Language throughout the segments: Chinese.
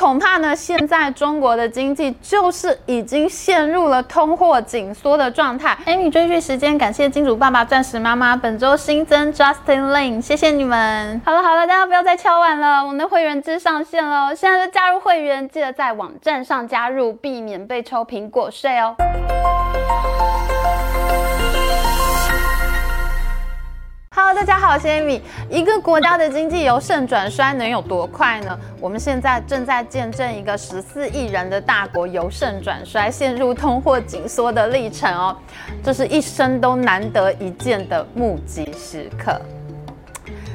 恐怕呢，现在中国的经济就是已经陷入了通货紧缩的状态。Amy 追剧时间，感谢金主爸爸、钻石妈妈，本周新增 Justin Lin，谢谢你们。好了好了，大家不要再敲碗了，我们的会员制上线了，现在就加入会员，记得在网站上加入，避免被抽苹果税哦。Hello，大家好，我是 Amy。一个国家的经济由盛转衰能有多快呢？我们现在正在见证一个十四亿人的大国由盛转衰，陷入通货紧缩的历程哦。这是一生都难得一见的目击时刻。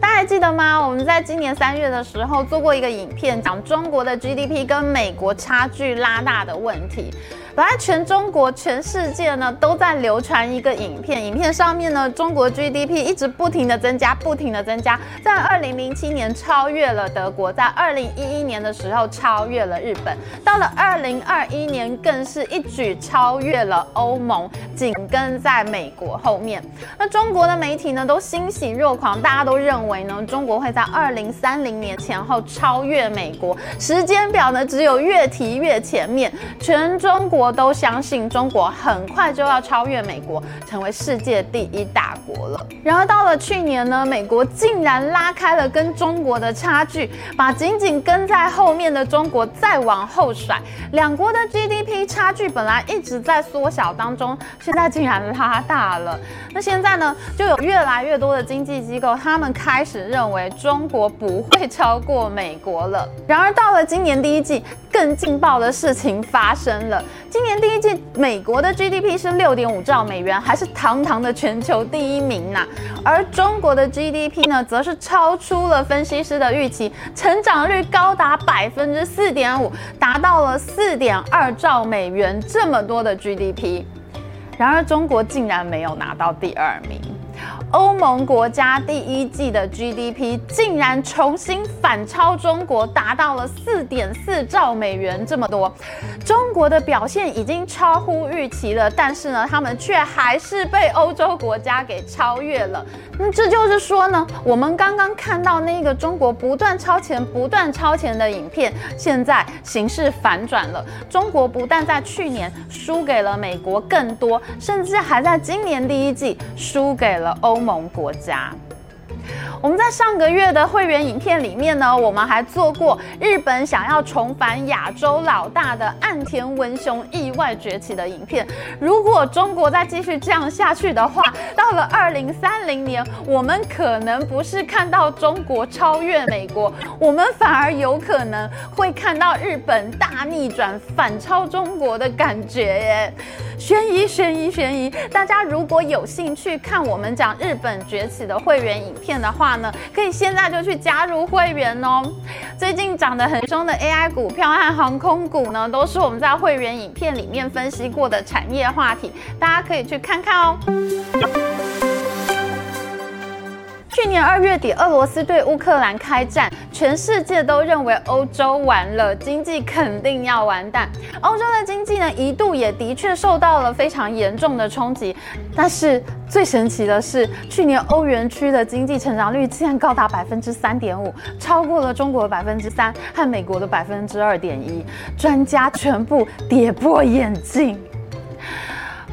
大家还记得吗？我们在今年三月的时候做过一个影片，讲中国的 GDP 跟美国差距拉大的问题。本来全中国、全世界呢都在流传一个影片，影片上面呢，中国 GDP 一直不停的增加，不停的增加，在二零零七年超越了德国，在二零一一年的时候超越了日本，到了二零二一年更是一举超越了欧盟，紧跟在美国后面。那中国的媒体呢都欣喜若狂，大家都认为为呢中国会在二零三零年前后超越美国，时间表呢只有越提越前面，全中国。都相信中国很快就要超越美国，成为世界第一大国了。然而到了去年呢，美国竟然拉开了跟中国的差距，把紧紧跟在后面的中国再往后甩。两国的 GDP 差距本来一直在缩小当中，现在竟然拉大了。那现在呢，就有越来越多的经济机构，他们开开始认为中国不会超过美国了。然而到了今年第一季，更劲爆的事情发生了。今年第一季，美国的 GDP 是六点五兆美元，还是堂堂的全球第一名呐。而中国的 GDP 呢，则是超出了分析师的预期，成长率高达百分之四点五，达到了四点二兆美元这么多的 GDP。然而，中国竟然没有拿到第二名。欧盟国家第一季的 GDP 竟然重新反超中国，达到了四点四兆美元这么多。中国的表现已经超乎预期了，但是呢，他们却还是被欧洲国家给超越了。那这就是说呢，我们刚刚看到那个中国不断超前、不断超前的影片，现在形势反转了。中国不但在去年输给了美国更多，甚至还在今年第一季输给了欧。欧盟国家。我们在上个月的会员影片里面呢，我们还做过日本想要重返亚洲老大的岸田文雄意外崛起的影片。如果中国再继续这样下去的话，到了二零三零年，我们可能不是看到中国超越美国，我们反而有可能会看到日本大逆转，反超中国的感觉耶！悬疑，悬疑，悬疑！大家如果有兴趣看我们讲日本崛起的会员影片的话，可以现在就去加入会员哦。最近涨得很凶的 AI 股票和航空股呢，都是我们在会员影片里面分析过的产业话题，大家可以去看看哦。去年二月底，俄罗斯对乌克兰开战，全世界都认为欧洲完了，经济肯定要完蛋。欧洲的经济呢，一度也的确受到了非常严重的冲击。但是最神奇的是，去年欧元区的经济成长率竟然高达百分之三点五，超过了中国的百分之三和美国的百分之二点一，专家全部跌破眼镜。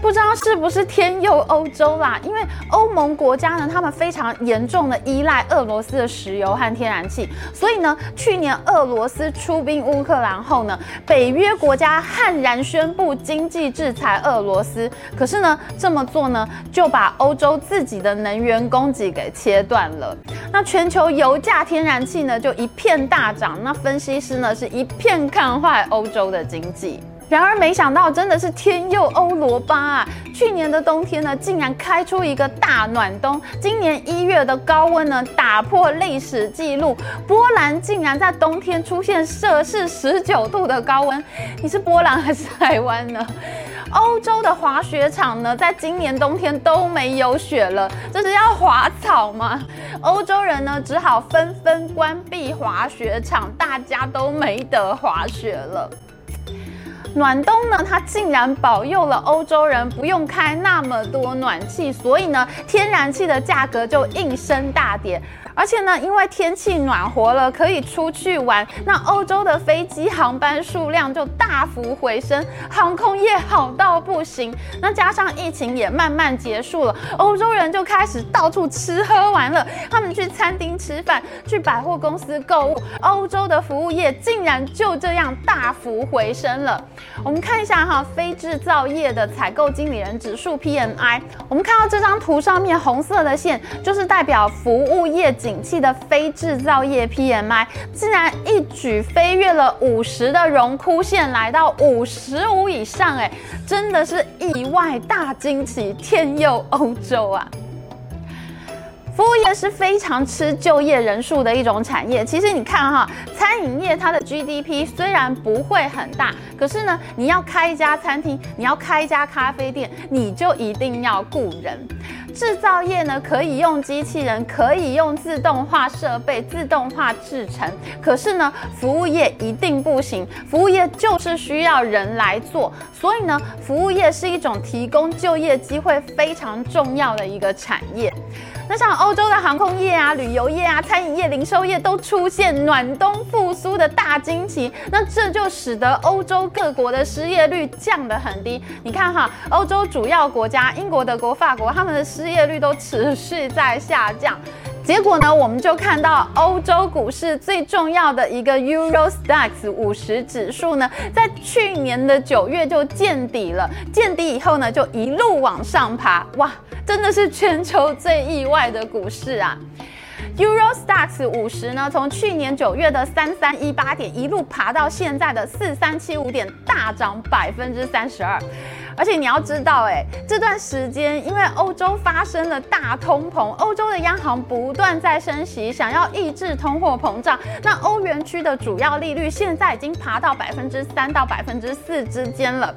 不知道是不是天佑欧洲啦？因为欧盟国家呢，他们非常严重的依赖俄罗斯的石油和天然气，所以呢，去年俄罗斯出兵乌克兰后呢，北约国家悍然宣布经济制裁俄罗斯。可是呢，这么做呢，就把欧洲自己的能源供给给切断了。那全球油价、天然气呢，就一片大涨。那分析师呢，是一片看坏欧洲的经济。然而没想到，真的是天佑欧罗巴啊！去年的冬天呢，竟然开出一个大暖冬。今年一月的高温呢，打破历史记录。波兰竟然在冬天出现摄氏十九度的高温。你是波兰还是台湾呢？欧洲的滑雪场呢，在今年冬天都没有雪了。这是要滑草吗？欧洲人呢，只好纷纷关闭滑雪场，大家都没得滑雪了。暖冬呢，它竟然保佑了欧洲人不用开那么多暖气，所以呢，天然气的价格就应声大跌。而且呢，因为天气暖和了，可以出去玩，那欧洲的飞机航班数量就大幅回升，航空业好到不行。那加上疫情也慢慢结束了，欧洲人就开始到处吃喝玩乐，他们去餐厅吃饭，去百货公司购物，欧洲的服务业竟然就这样大幅回升了。我们看一下哈，非制造业的采购经理人指数 PMI，我们看到这张图上面红色的线，就是代表服务业。景气的非制造业 PMI 竟然一举飞跃了五十的荣枯线，来到五十五以上，哎，真的是意外大惊喜，天佑欧洲啊！服务业是非常吃就业人数的一种产业。其实你看哈，餐饮业它的 GDP 虽然不会很大，可是呢，你要开一家餐厅，你要开一家咖啡店，你就一定要雇人。制造业呢，可以用机器人，可以用自动化设备、自动化制成。可是呢，服务业一定不行。服务业就是需要人来做，所以呢，服务业是一种提供就业机会非常重要的一个产业。那像欧洲的航空业啊、旅游业啊、餐饮业、零售业都出现暖冬复苏的大惊奇，那这就使得欧洲各国的失业率降得很低。你看哈，欧洲主要国家英国、德国、法国，他们的失业率都持续在下降。结果呢，我们就看到欧洲股市最重要的一个 Euro Stoxx 五十指数呢，在去年的九月就见底了，见底以后呢，就一路往上爬，哇，真的是全球最意外的股市啊！Euro Stoxx 五十呢，从去年九月的三三一八点一路爬到现在的四三七五点，大涨百分之三十二。而且你要知道，哎，这段时间因为欧洲发生了大通膨，欧洲的央行不断在升息，想要抑制通货膨胀。那欧元区的主要利率现在已经爬到百分之三到百分之四之间了。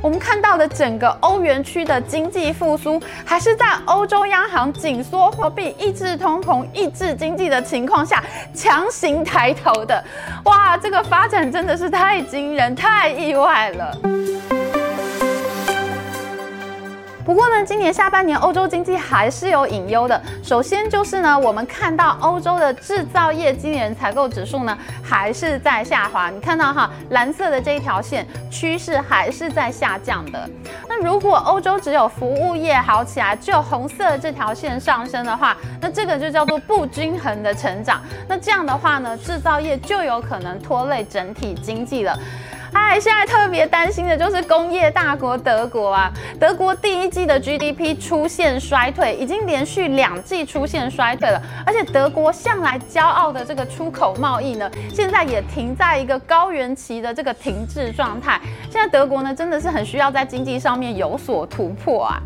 我们看到的整个欧元区的经济复苏，还是在欧洲央行紧缩货币、抑制通膨、抑制经济的情况下强行抬头的。哇，这个发展真的是太惊人、太意外了。不过呢，今年下半年欧洲经济还是有隐忧的。首先就是呢，我们看到欧洲的制造业经理人采购指数呢还是在下滑。你看到哈，蓝色的这一条线趋势还是在下降的。那如果欧洲只有服务业好起来，只有红色这条线上升的话，那这个就叫做不均衡的成长。那这样的话呢，制造业就有可能拖累整体经济了。哎，现在特别担心的就是工业大国德国啊！德国第一季的 GDP 出现衰退，已经连续两季出现衰退了。而且德国向来骄傲的这个出口贸易呢，现在也停在一个高原期的这个停滞状态。现在德国呢，真的是很需要在经济上面有所突破啊！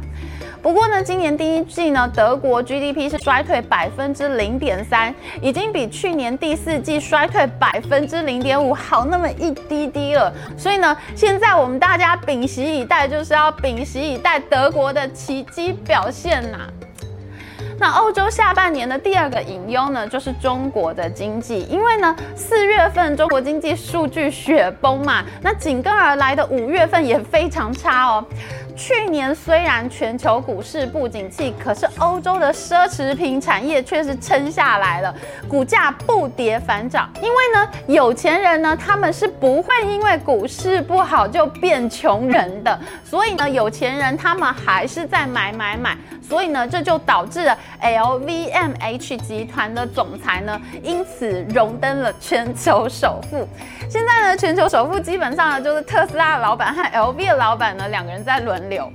不过呢，今年第一季呢，德国 GDP 是衰退百分之零点三，已经比去年第四季衰退百分之零点五好那么一滴滴了。所以呢，现在我们大家屏息以待，就是要屏息以待德国的奇迹表现呐、那欧洲下半年的第二个隐忧呢，就是中国的经济，因为呢，四月份中国经济数据雪崩嘛，那紧跟而来的五月份也非常差哦。去年虽然全球股市不景气，可是欧洲的奢侈品产业却是撑下来了，股价不跌反涨。因为呢，有钱人呢，他们是不会因为股市不好就变穷人的，所以呢，有钱人他们还是在买买买。所以呢，这就导致了 LVMH 集团的总裁呢，因此荣登了全球首富。现在呢，全球首富基本上呢，就是特斯拉的老板和 LV 的老板呢，两个人在轮流。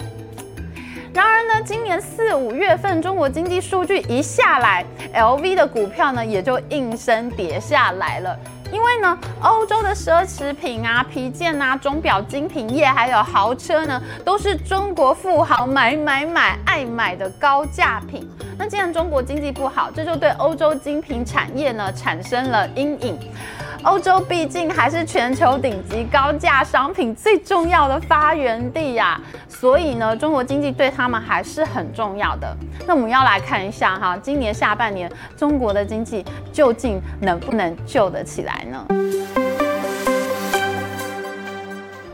然而呢，今年四五月份中国经济数据一下来，LV 的股票呢，也就应声跌下来了。因为呢，欧洲的奢侈品啊、皮件啊、钟表、精品业，还有豪车呢，都是中国富豪买买买爱买的高价品。那既然中国经济不好，这就对欧洲精品产业呢产生了阴影。欧洲毕竟还是全球顶级高价商品最重要的发源地呀，所以呢，中国经济对他们还是很重要的。那我们要来看一下哈，今年下半年中国的经济究竟能不能救得起来呢？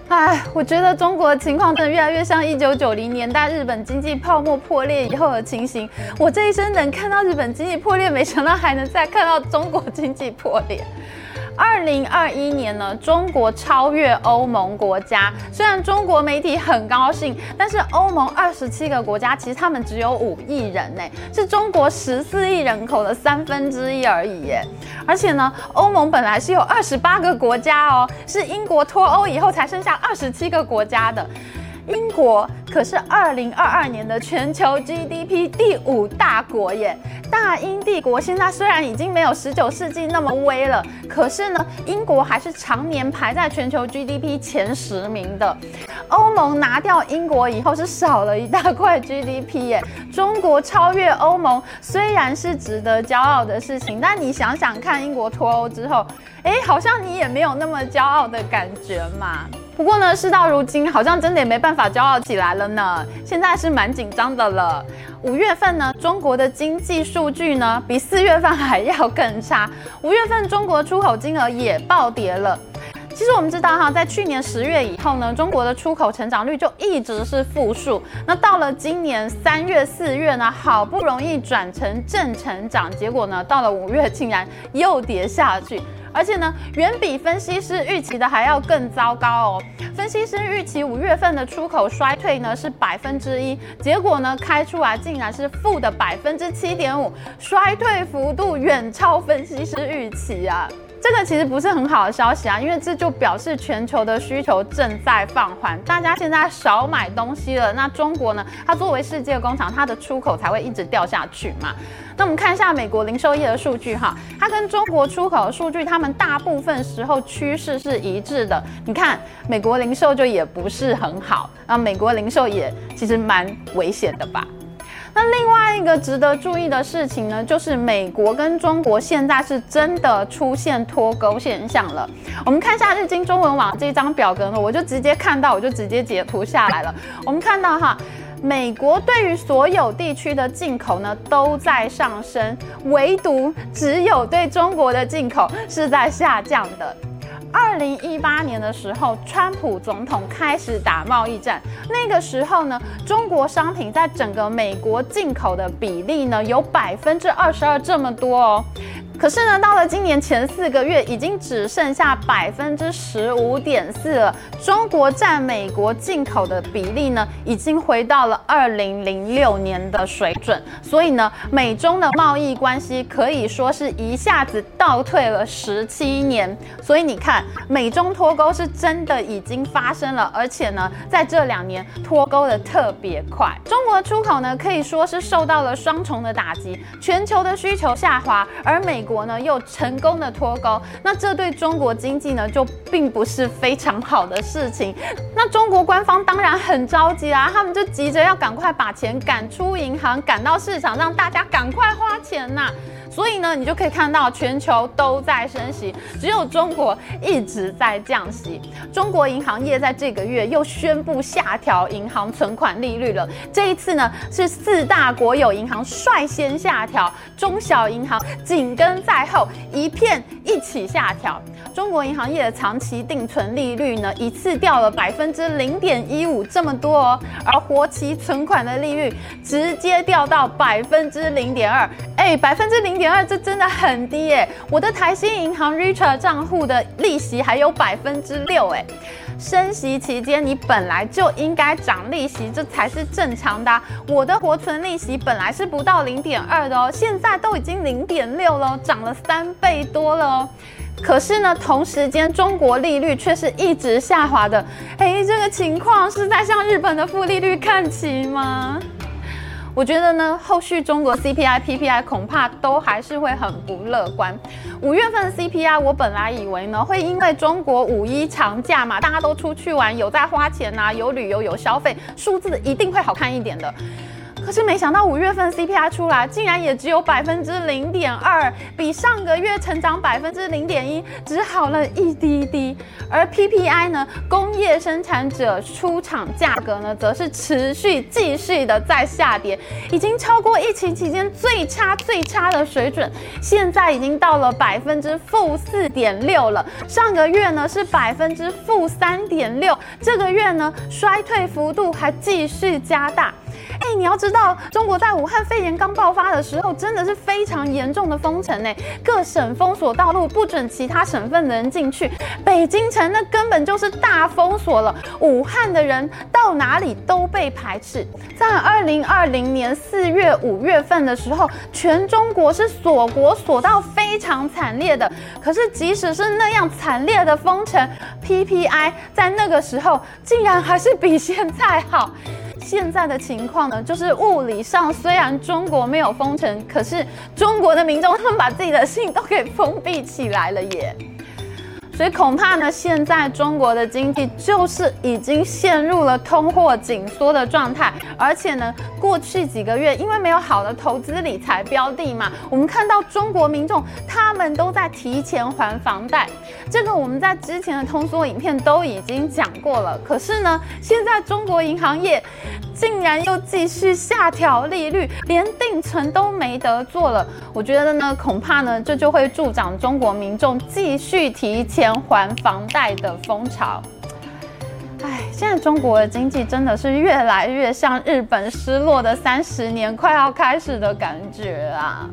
哎，我觉得中国的情况真的越来越像一九九零年代日本经济泡沫破裂以后的情形。我这一生能看到日本经济破裂，没想到还能再看到中国经济破裂。二零二一年呢，中国超越欧盟国家。虽然中国媒体很高兴，但是欧盟二十七个国家，其实他们只有五亿人呢，是中国十四亿人口的三分之一而已耶。而且呢，欧盟本来是有二十八个国家哦，是英国脱欧以后才剩下二十七个国家的。英国可是二零二二年的全球 GDP 第五大国耶。大英帝国现在虽然已经没有十九世纪那么威了，可是呢，英国还是常年排在全球 GDP 前十名的。欧盟拿掉英国以后，是少了一大块 GDP 耶。中国超越欧盟虽然是值得骄傲的事情，但你想想看，英国脱欧之后，哎，好像你也没有那么骄傲的感觉嘛。不过呢，事到如今，好像真的也没办法骄傲起来了呢。现在是蛮紧张的了。五月份呢，中国的经济数据呢，比四月份还要更差。五月份中国出口金额也暴跌了。其实我们知道哈，在去年十月以后呢，中国的出口成长率就一直是负数。那到了今年三月、四月呢，好不容易转成正成长，结果呢，到了五月竟然又跌下去。而且呢，远比分析师预期的还要更糟糕哦。分析师预期五月份的出口衰退呢是百分之一，结果呢开出来竟然是负的百分之七点五，衰退幅度远超分析师预期啊。这个其实不是很好的消息啊，因为这就表示全球的需求正在放缓，大家现在少买东西了。那中国呢？它作为世界工厂，它的出口才会一直掉下去嘛。那我们看一下美国零售业的数据哈，它跟中国出口的数据，它们大部分时候趋势是一致的。你看，美国零售就也不是很好，那美国零售也其实蛮危险的吧。那另外一个值得注意的事情呢，就是美国跟中国现在是真的出现脱钩现象了。我们看一下日经中文网这张表格呢，我就直接看到，我就直接截图下来了。我们看到哈，美国对于所有地区的进口呢都在上升，唯独只有对中国的进口是在下降的。二零一八年的时候，川普总统开始打贸易战。那个时候呢，中国商品在整个美国进口的比例呢，有百分之二十二这么多哦。可是呢，到了今年前四个月，已经只剩下百分之十五点四了。中国占美国进口的比例呢，已经回到了二零零六年的水准。所以呢，美中的贸易关系可以说是一下子倒退了十七年。所以你看，美中脱钩是真的已经发生了，而且呢，在这两年脱钩的特别快。中国出口呢，可以说是受到了双重的打击，全球的需求下滑，而美国。呢又成功的脱钩，那这对中国经济呢就并不是非常好的事情。那中国官方当然很着急啊，他们就急着要赶快把钱赶出银行，赶到市场，让大家赶快花钱呐、所以呢，你就可以看到全球都在升息，只有中国一直在降息。中国银行业在这个月又宣布下调银行存款利率了。这一次呢，是四大国有银行率先下调，中小银行紧跟在后，一片一起下调。中国银行业的长期定存利率呢，一次掉了百分之零点一五这么多哦，而活期存款的利率直接掉到百分之零点二，哎，百分之零点点二这真的很低耶！我的台新银行 Richard 账户的利息还有百分之六，哎，升息期间你本来就应该涨利息，这才是正常的。我的活存利息本来是不到零点二的哦，现在都已经零点六了，涨了三倍多了哦。可是呢，同时间中国利率却是一直下滑的。诶，这个情况是在向日本的负利率看齐吗？我觉得呢，后续中国 CPI、PPI 恐怕都还是会很不乐观。五月份 CPI，我本来以为呢，会因为中国五一长假嘛，大家都出去玩，有在花钱啊，有旅游，有消费，数字一定会好看一点的。是没想到五月份 CPI 出来，竟然也只有百分之零点二，比上个月成长百分之零点一只好了一滴滴。而 PPI 呢，工业生产者出厂价格呢，则是持续继续的在下跌，已经超过疫情期间最差最差的水准，现在已经到了百分之负四点六了。上个月呢是百分之负三点六，这个月呢衰退幅度还继续加大。哎，你要知道，中国在武汉肺炎刚爆发的时候，真的是非常严重的封城呢，各省封锁道路，不准其他省份的人进去。北京城那根本就是大封锁了，武汉的人到哪里都被排斥。在二零二零年四月、五月份的时候，全中国是锁国锁到非常惨烈的。可是即使是那样惨烈的封城，PPI 在那个时候竟然还是比现在好。现在的情况呢，就是物理上虽然中国没有封城，可是中国的民众他们把自己的信都给封闭起来了耶。所以恐怕呢，现在中国的经济就是已经陷入了通货紧缩的状态，而且呢，过去几个月因为没有好的投资理财标的嘛，我们看到中国民众他们都在提前还房贷，这个我们在之前的通缩影片都已经讲过了。可是呢，现在中国银行业竟然又继续下调利率，连定存都没得做了。我觉得呢，恐怕呢，这就会助长中国民众继续提前。连还房贷的风潮，哎，现在中国的经济真的是越来越像日本失落的三十年快要开始的感觉啊。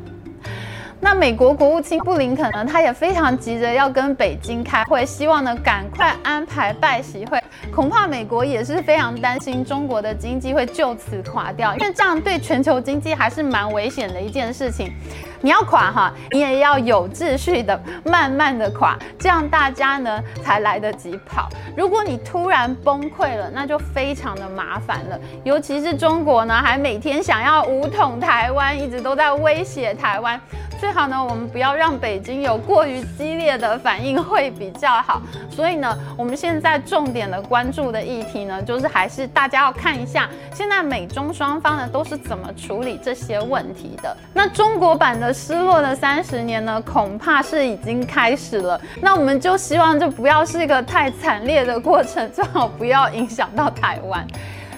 那美国国务卿布林肯呢，他也非常急着要跟北京开会，希望呢赶快安排拜习会。恐怕美国也是非常担心中国的经济会就此垮掉，因为这样对全球经济还是蛮危险的一件事情。你要垮哈，你也要有秩序的慢慢的垮，这样大家呢才来得及跑。如果你突然崩溃了，那就非常的麻烦了。尤其是中国呢，还每天想要武统台湾，一直都在威胁台湾。最好呢，我们不要让北京有过于激烈的反应会比较好。所以呢，我们现在重点的关注的议题呢，就是还是大家要看一下，现在美中双方呢都是怎么处理这些问题的。那中国版的失落的三十年呢，恐怕是已经开始了。那我们就希望这不要是一个太惨烈的过程，最好不要影响到台湾。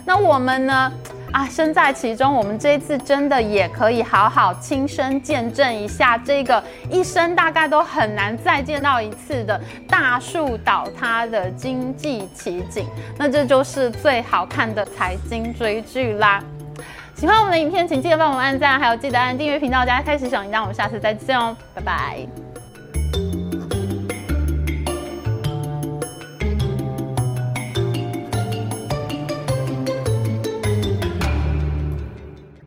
那我们呢？啊，身在其中，我们这一次真的也可以好好亲身见证一下这个一生大概都很难再见到一次的大树倒塌的经济奇景。那这就是最好看的财经追剧啦！喜欢我们的影片，请记得帮我们按赞，还有记得按订阅频道，加开始小铃铛。我们下次再见哦，拜拜。